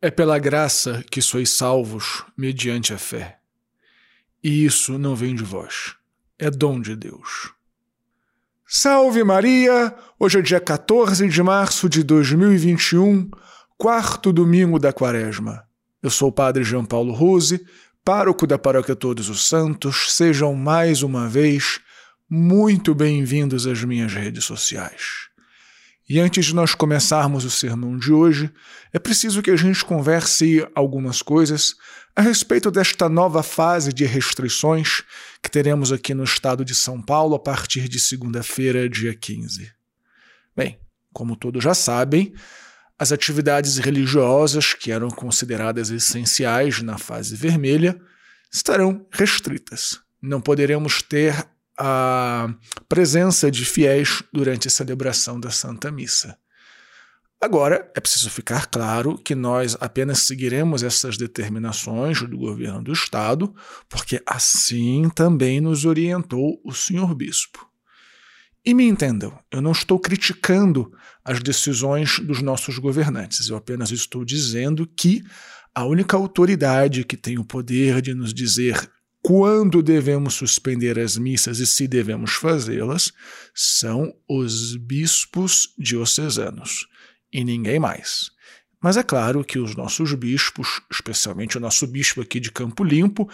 É pela graça que sois salvos mediante a fé. E isso não vem de vós, é dom de Deus. Salve Maria! Hoje é dia 14 de março de 2021, quarto domingo da quaresma. Eu sou o Padre João Paulo Rose, pároco da Paróquia Todos os Santos. Sejam mais uma vez muito bem-vindos às minhas redes sociais. E antes de nós começarmos o sermão de hoje, é preciso que a gente converse algumas coisas a respeito desta nova fase de restrições que teremos aqui no estado de São Paulo a partir de segunda-feira, dia 15. Bem, como todos já sabem, as atividades religiosas que eram consideradas essenciais na fase vermelha estarão restritas. Não poderemos ter a presença de fiéis durante a celebração da Santa Missa. Agora, é preciso ficar claro que nós apenas seguiremos essas determinações do governo do Estado, porque assim também nos orientou o senhor bispo. E me entendam, eu não estou criticando as decisões dos nossos governantes, eu apenas estou dizendo que a única autoridade que tem o poder de nos dizer quando devemos suspender as missas e se devemos fazê-las são os bispos diocesanos e ninguém mais. Mas é claro que os nossos bispos, especialmente o nosso bispo aqui de Campo Limpo,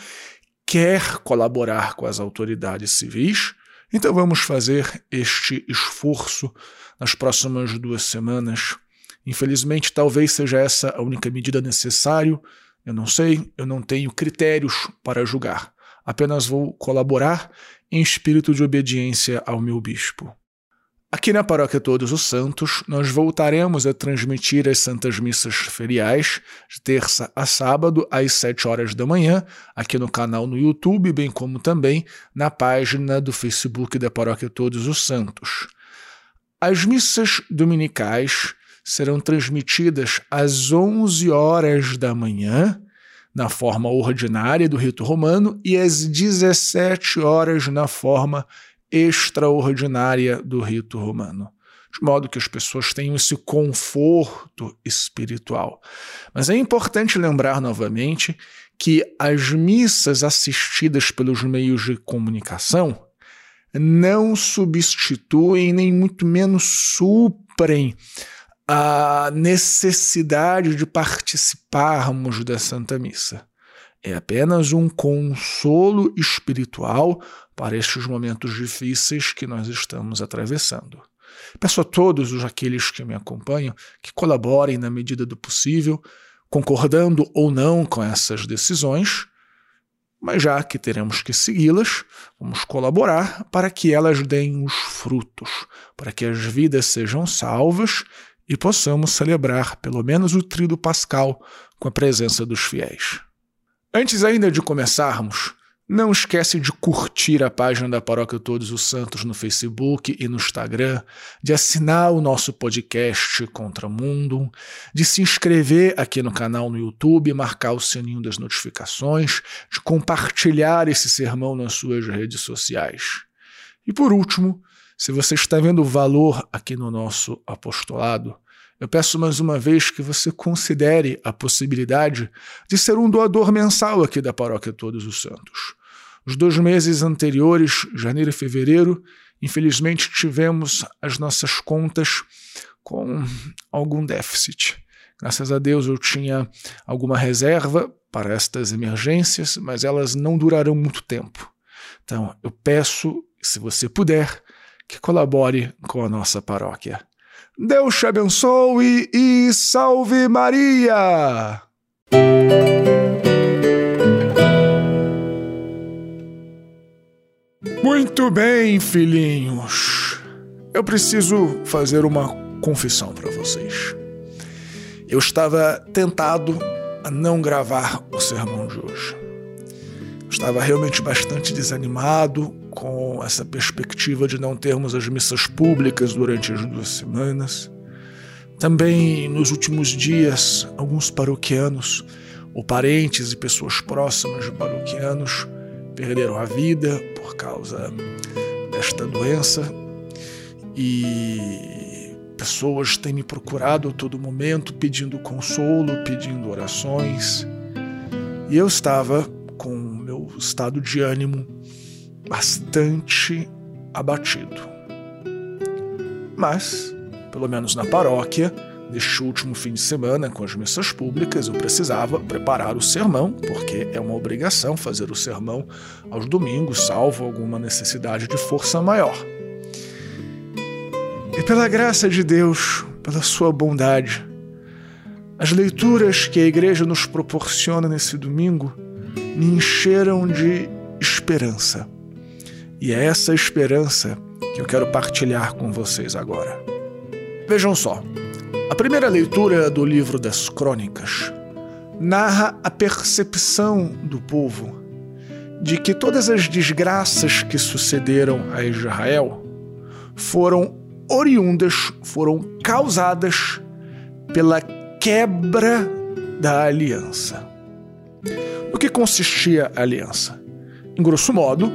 quer colaborar com as autoridades civis, então vamos fazer este esforço nas próximas duas semanas. Infelizmente, talvez seja essa a única medida necessária. Eu não sei, eu não tenho critérios para julgar apenas vou colaborar em espírito de obediência ao meu bispo. Aqui na Paróquia Todos os Santos, nós voltaremos a transmitir as Santas Missas feriais de terça a sábado às 7 horas da manhã, aqui no canal no YouTube, bem como também na página do Facebook da Paróquia Todos os Santos. As missas dominicais serão transmitidas às 11 horas da manhã na forma ordinária do rito romano e às 17 horas na forma extraordinária do rito romano. De modo que as pessoas tenham esse conforto espiritual. Mas é importante lembrar novamente que as missas assistidas pelos meios de comunicação não substituem, nem muito menos suprem a necessidade de participarmos da Santa Missa. É apenas um consolo espiritual para estes momentos difíceis que nós estamos atravessando. Peço a todos os aqueles que me acompanham que colaborem na medida do possível, concordando ou não com essas decisões, mas já que teremos que segui-las, vamos colaborar para que elas deem os frutos, para que as vidas sejam salvas e possamos celebrar pelo menos o trido pascal com a presença dos fiéis. Antes ainda de começarmos, não esquece de curtir a página da Paróquia Todos os Santos no Facebook e no Instagram, de assinar o nosso podcast Contra Mundo, de se inscrever aqui no canal no YouTube, marcar o sininho das notificações, de compartilhar esse sermão nas suas redes sociais. E por último, se você está vendo valor aqui no nosso apostolado, eu peço mais uma vez que você considere a possibilidade de ser um doador mensal aqui da Paróquia Todos os Santos. Os dois meses anteriores, janeiro e fevereiro, infelizmente tivemos as nossas contas com algum déficit. Graças a Deus eu tinha alguma reserva para estas emergências, mas elas não durarão muito tempo. Então eu peço, se você puder, que colabore com a nossa paróquia. Deus te abençoe e salve Maria! Muito bem, filhinhos. Eu preciso fazer uma confissão para vocês. Eu estava tentado a não gravar o sermão de hoje. Estava realmente bastante desanimado com essa perspectiva de não termos as missas públicas durante as duas semanas. Também nos últimos dias, alguns paroquianos, ou parentes e pessoas próximas de paroquianos, perderam a vida por causa desta doença. E pessoas têm me procurado a todo momento pedindo consolo, pedindo orações. E eu estava estado de ânimo bastante abatido. Mas, pelo menos na paróquia, neste último fim de semana, com as missas públicas, eu precisava preparar o sermão, porque é uma obrigação fazer o sermão aos domingos, salvo alguma necessidade de força maior. E pela graça de Deus, pela sua bondade, as leituras que a igreja nos proporciona nesse domingo me encheram de esperança. E é essa esperança que eu quero partilhar com vocês agora. Vejam só, a primeira leitura do livro das Crônicas narra a percepção do povo de que todas as desgraças que sucederam a Israel foram oriundas, foram causadas pela quebra da aliança. No que consistia a aliança? Em grosso modo,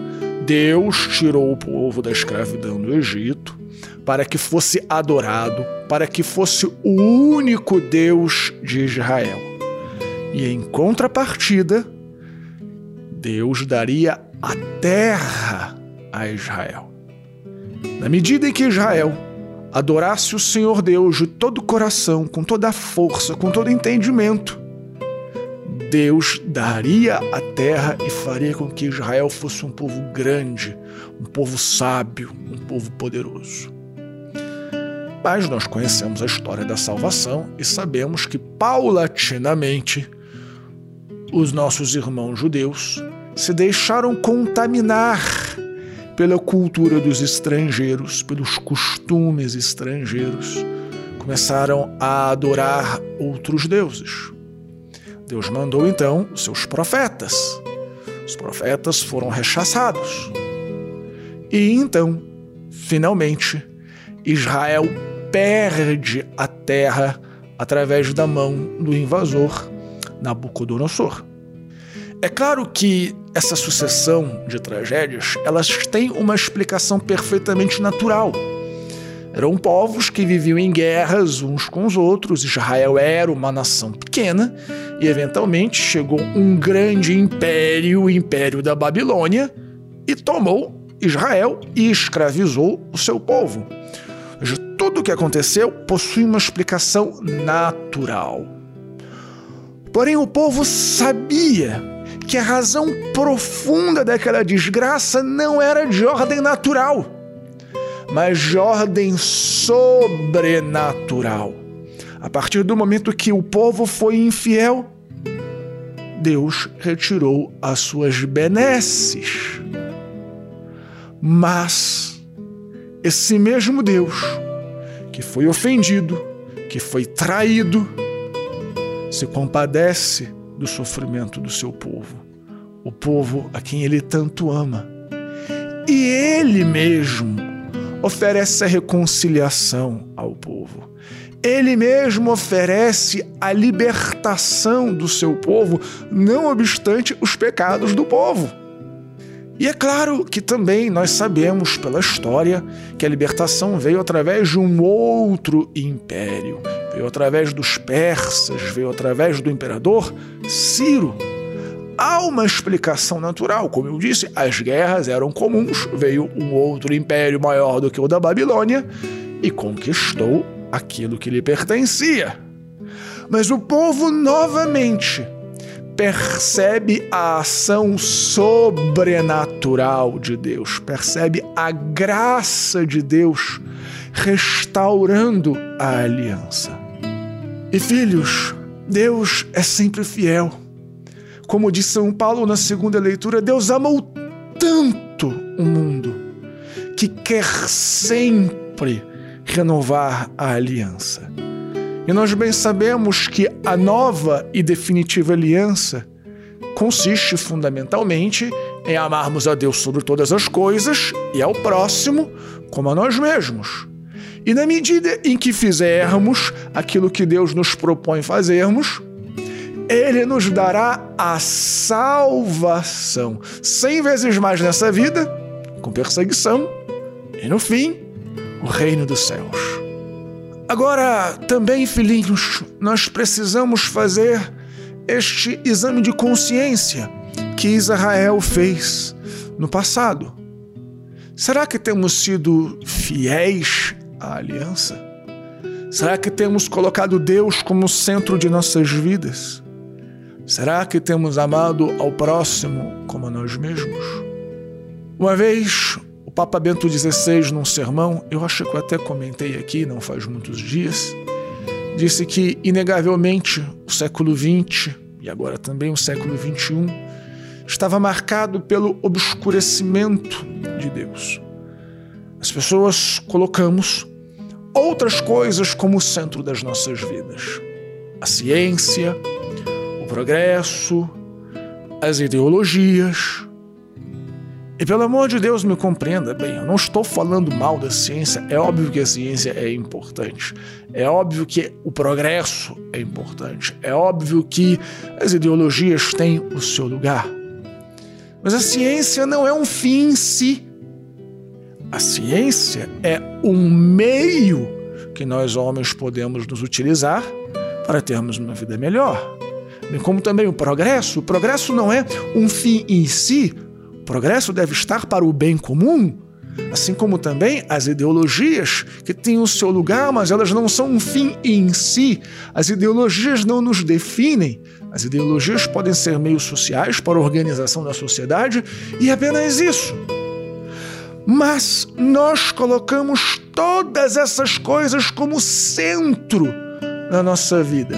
Deus tirou o povo da escravidão do Egito para que fosse adorado, para que fosse o único Deus de Israel. E em contrapartida, Deus daria a terra a Israel. Na medida em que Israel adorasse o Senhor Deus de todo o coração, com toda a força, com todo entendimento, Deus daria a terra e faria com que Israel fosse um povo grande, um povo sábio, um povo poderoso. Mas nós conhecemos a história da salvação e sabemos que, paulatinamente, os nossos irmãos judeus se deixaram contaminar pela cultura dos estrangeiros, pelos costumes estrangeiros, começaram a adorar outros deuses. Deus mandou então os seus profetas. Os profetas foram rechaçados. E então, finalmente, Israel perde a terra através da mão do invasor Nabucodonosor. É claro que essa sucessão de tragédias, elas têm uma explicação perfeitamente natural. Eram povos que viviam em guerras uns com os outros. Israel era uma nação pequena e, eventualmente, chegou um grande império, o Império da Babilônia, e tomou Israel e escravizou o seu povo. Tudo o que aconteceu possui uma explicação natural. Porém, o povo sabia que a razão profunda daquela desgraça não era de ordem natural, mas de ordem sobrenatural. A partir do momento que o povo foi infiel, Deus retirou as suas benesses. Mas esse mesmo Deus que foi ofendido, que foi traído, se compadece do sofrimento do seu povo, o povo a quem ele tanto ama. E ele mesmo oferece a reconciliação ao povo. Ele mesmo oferece a libertação do seu povo, não obstante os pecados do povo. E é claro que também nós sabemos pela história que a libertação veio através de um outro império. Veio através dos persas, veio através do imperador Ciro. Há uma explicação natural, como eu disse, as guerras eram comuns, veio um outro império maior do que o da Babilônia e conquistou aquilo que lhe pertencia. Mas o povo novamente percebe a ação sobrenatural de Deus, percebe a graça de Deus restaurando a aliança. E filhos, Deus é sempre fiel. Como diz São Paulo na segunda leitura, Deus amou tanto o mundo que quer sempre renovar a aliança. E nós bem sabemos que a nova e definitiva aliança consiste fundamentalmente em amarmos a Deus sobre todas as coisas e ao próximo como a nós mesmos. E na medida em que fizermos aquilo que Deus nos propõe fazermos, Ele nos dará a salvação. Cem vezes mais nessa vida, com perseguição, e no fim, o reino dos céus. Agora, também, filhinhos, nós precisamos fazer este exame de consciência que Israel fez no passado. Será que temos sido fiéis à aliança? Será que temos colocado Deus como centro de nossas vidas? Será que temos amado ao próximo como a nós mesmos? Uma vez, o Papa Bento XVI, num sermão, eu acho que eu até comentei aqui, não faz muitos dias, disse que, inegavelmente, o século XX e agora também o século XXI estava marcado pelo obscurecimento de Deus. As pessoas colocamos outras coisas como centro das nossas vidas: a ciência, o progresso, as ideologias. E pelo amor de Deus, me compreenda bem, eu não estou falando mal da ciência, é óbvio que a ciência é importante, é óbvio que o progresso é importante, é óbvio que as ideologias têm o seu lugar. Mas a ciência não é um fim em si. A ciência é um meio que nós homens podemos nos utilizar para termos uma vida melhor. Como também o progresso. O progresso não é um fim em si. O progresso deve estar para o bem comum. Assim como também as ideologias que têm o seu lugar, mas elas não são um fim em si. As ideologias não nos definem. As ideologias podem ser meios sociais para a organização da sociedade e apenas isso. Mas nós colocamos todas essas coisas como centro na nossa vida.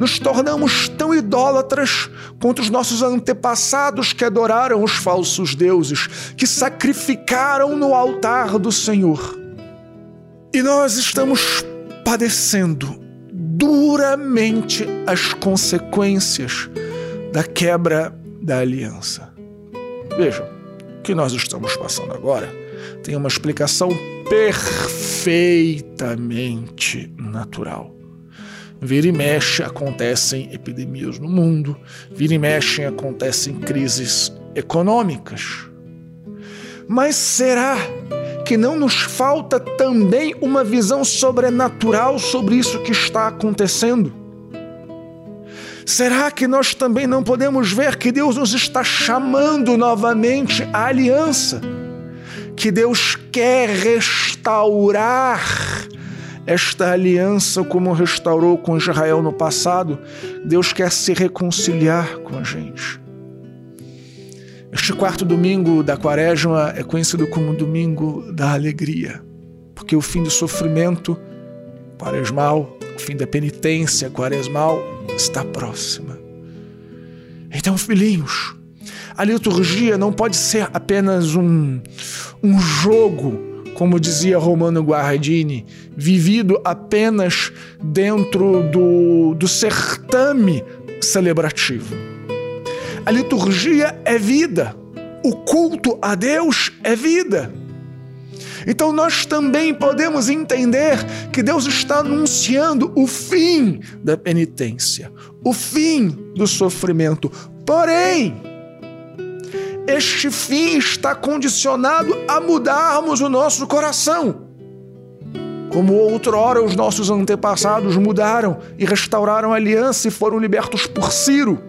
Nos tornamos tão idólatras quanto os nossos antepassados que adoraram os falsos deuses, que sacrificaram no altar do Senhor. E nós estamos padecendo duramente as consequências da quebra da aliança. Vejam, o que nós estamos passando agora tem uma explicação perfeitamente natural. Vira e mexe acontecem epidemias no mundo, vira e mexe acontecem crises econômicas. Mas será que não nos falta também uma visão sobrenatural sobre isso que está acontecendo? Será que nós também não podemos ver que Deus nos está chamando novamente à aliança? que Deus quer restaurar esta aliança como restaurou com Israel no passado. Deus quer se reconciliar com a gente. Este quarto domingo da quaresma é conhecido como domingo da alegria, porque o fim do sofrimento quaresmal, o fim da penitência quaresmal está próxima. Então, filhinhos, a liturgia não pode ser apenas um, um jogo, como dizia Romano Guardini, vivido apenas dentro do, do certame celebrativo. A liturgia é vida, o culto a Deus é vida. Então nós também podemos entender que Deus está anunciando o fim da penitência, o fim do sofrimento. Porém, este fim está condicionado a mudarmos o nosso coração. Como outrora os nossos antepassados mudaram e restauraram a aliança e foram libertos por Ciro.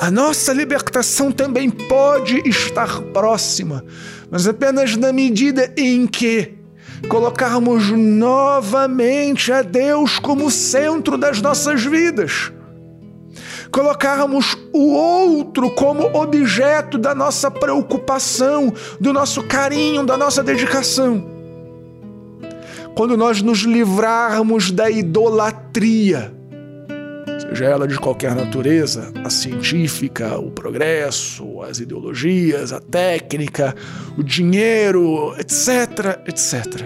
A nossa libertação também pode estar próxima, mas apenas na medida em que colocarmos novamente a Deus como centro das nossas vidas colocarmos o outro como objeto da nossa preocupação, do nosso carinho, da nossa dedicação. Quando nós nos livrarmos da idolatria, seja ela de qualquer natureza, a científica, o progresso, as ideologias, a técnica, o dinheiro, etc, etc.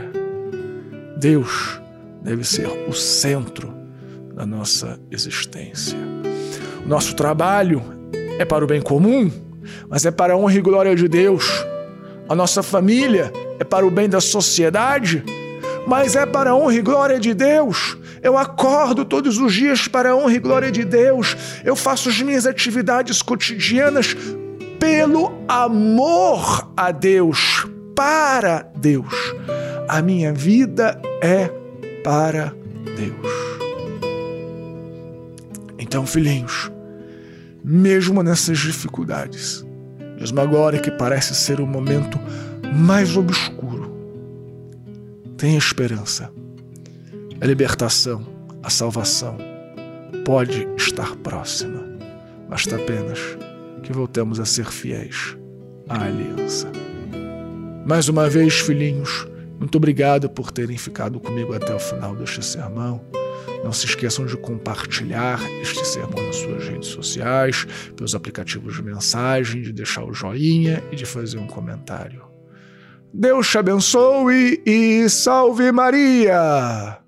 Deus deve ser o centro da nossa existência. Nosso trabalho é para o bem comum, mas é para a honra e glória de Deus. A nossa família é para o bem da sociedade, mas é para a honra e glória de Deus. Eu acordo todos os dias para a honra e glória de Deus. Eu faço as minhas atividades cotidianas pelo amor a Deus, para Deus. A minha vida é para Deus. Então, filhinhos, mesmo nessas dificuldades, mesmo agora que parece ser o momento mais obscuro, tenha esperança. A libertação, a salvação pode estar próxima. Basta apenas que voltemos a ser fiéis à aliança. Mais uma vez, filhinhos, muito obrigado por terem ficado comigo até o final deste sermão. Não se esqueçam de compartilhar este sermão nas suas redes sociais, pelos aplicativos de mensagem, de deixar o joinha e de fazer um comentário. Deus te abençoe e salve Maria!